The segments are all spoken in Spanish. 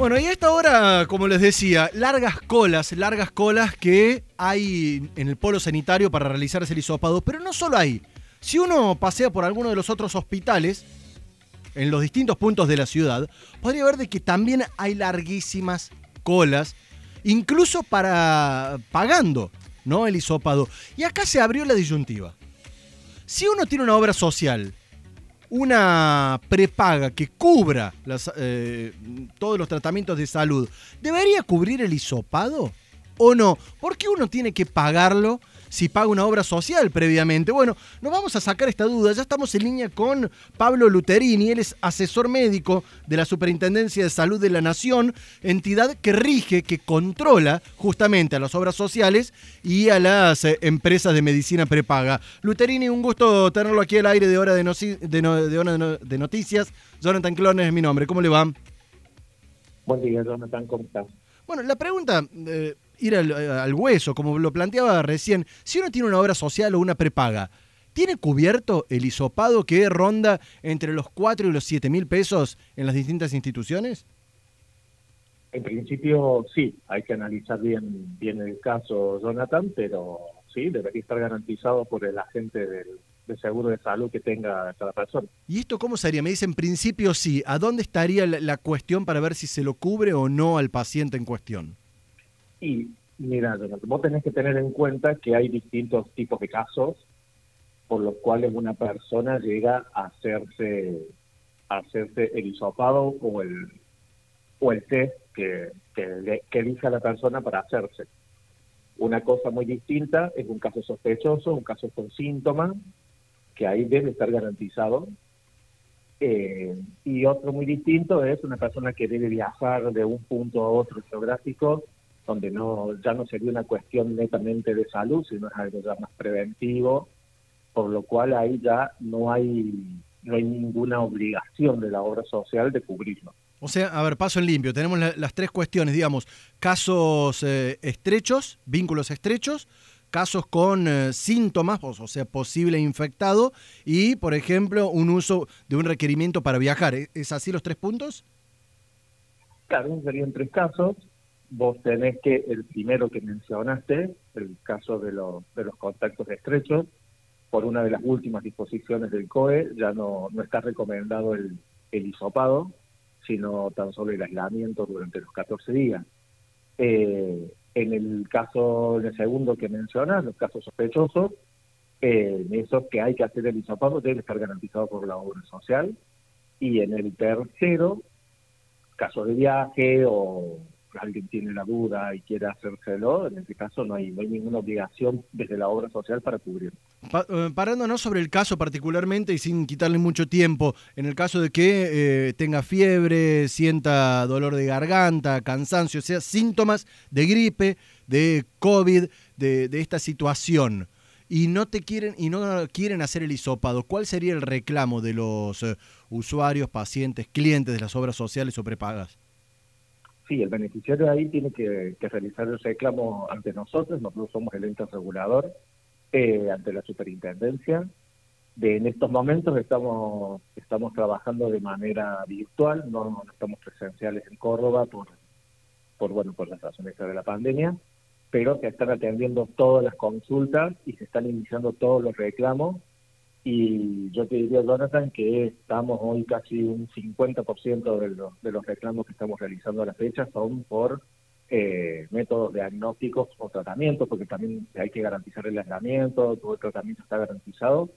Bueno, y a esta hora, como les decía, largas colas, largas colas que hay en el polo sanitario para realizarse el hisopado, pero no solo ahí. Si uno pasea por alguno de los otros hospitales, en los distintos puntos de la ciudad, podría ver de que también hay larguísimas colas, incluso para pagando, ¿no? El hisopado. Y acá se abrió la disyuntiva. Si uno tiene una obra social una prepaga que cubra eh, todos los tratamientos de salud, ¿debería cubrir el hisopado? ¿O no? ¿Por qué uno tiene que pagarlo si paga una obra social previamente. Bueno, nos vamos a sacar esta duda. Ya estamos en línea con Pablo Luterini. Él es asesor médico de la Superintendencia de Salud de la Nación, entidad que rige, que controla justamente a las obras sociales y a las eh, empresas de medicina prepaga. Luterini, un gusto tenerlo aquí al aire de Hora de, de, Noticias. Jonathan Clones es mi nombre. ¿Cómo le va? Buen día, Jonathan. ¿Cómo estás? Bueno, la pregunta... Eh, ir al, hueso, como lo planteaba recién, si uno tiene una obra social o una prepaga, ¿tiene cubierto el hisopado que ronda entre los 4 y los 7 mil pesos en las distintas instituciones? En principio sí, hay que analizar bien, bien el caso, Jonathan, pero sí, debería estar garantizado por el agente del, seguro de salud que tenga cada persona. ¿Y esto cómo sería? Me dice en principio sí. ¿A dónde estaría la cuestión para ver si se lo cubre o no al paciente en cuestión? Y mira, vos tenés que tener en cuenta que hay distintos tipos de casos por los cuales una persona llega a hacerse, hacerse el hisopado o el, o el test que, que, que elige a la persona para hacerse. Una cosa muy distinta es un caso sospechoso, un caso con síntomas, que ahí debe estar garantizado. Eh, y otro muy distinto es una persona que debe viajar de un punto a otro geográfico donde no ya no sería una cuestión netamente de salud, sino es algo ya más preventivo, por lo cual ahí ya no hay no hay ninguna obligación de la obra social de cubrirlo. O sea, a ver, paso en limpio. Tenemos las tres cuestiones, digamos, casos eh, estrechos, vínculos estrechos, casos con eh, síntomas, o sea, posible infectado, y, por ejemplo, un uso de un requerimiento para viajar. ¿Es así los tres puntos? Claro, serían tres casos vos tenés que, el primero que mencionaste, el caso de, los de los contactos estrechos, por una de las últimas disposiciones del COE, ya no, no está recomendado el, el hisopado, sino tan solo el aislamiento durante los 14 días. Eh, en el caso, en el segundo que mencionas, los casos sospechosos, eh, en eso que hay que hacer el hisopado debe estar garantizado por la obra social. Y en el tercero, caso de viaje o alguien tiene la duda y quiere hacérselo, en este caso no hay, ninguna obligación desde la obra social para cubrirlo. Eh, parándonos sobre el caso particularmente y sin quitarle mucho tiempo, en el caso de que eh, tenga fiebre, sienta dolor de garganta, cansancio, o sea, síntomas de gripe, de COVID, de, esta situación, y no te quieren y no quieren hacer el hisopado, ¿cuál sería el reclamo de los eh, usuarios, pacientes, clientes de las obras sociales o prepagas? Sí, el beneficiario ahí tiene que, realizar el reclamo ante nosotros, nosotros somos el ente regulador, eh, ante la superintendencia. De, en estos momentos estamos, estamos trabajando de manera virtual, no, estamos presenciales en Córdoba por, por, bueno, por las razones de la pandemia, pero se están atendiendo todas las consultas y se están iniciando todos los reclamos y yo te diría, Jonathan, que estamos hoy casi un 50% de los, de los reclamos que estamos realizando a la fecha son por eh, métodos diagnósticos o tratamientos, porque también hay que garantizar el aislamiento, todo el tratamiento está garantizado,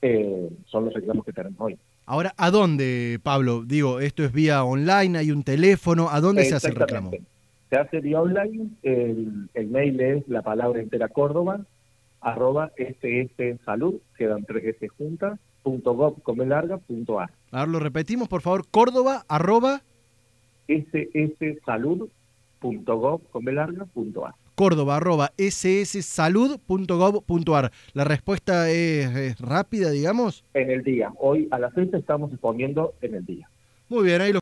eh, son los reclamos que tenemos hoy. Ahora, ¿a dónde, Pablo? Digo, esto es vía online, hay un teletréfono, ¿a dónde se hace el reclamo? Se hace vía online, el, el mail es la palabra entera Córdoba, arroba ss salud, quedan tres S juntas, punto gov, come larga, punto A. Ahora lo repetimos, por favor, Córdoba, arroba sssalud.gov, come larga, punto A. Córdoba, arroba sssalud.gov.ar. ¿La respuesta es, es, rápida, digamos? En el día. Hoy a la fecha estamos exponiendo en el día. Muy bien, ahí lo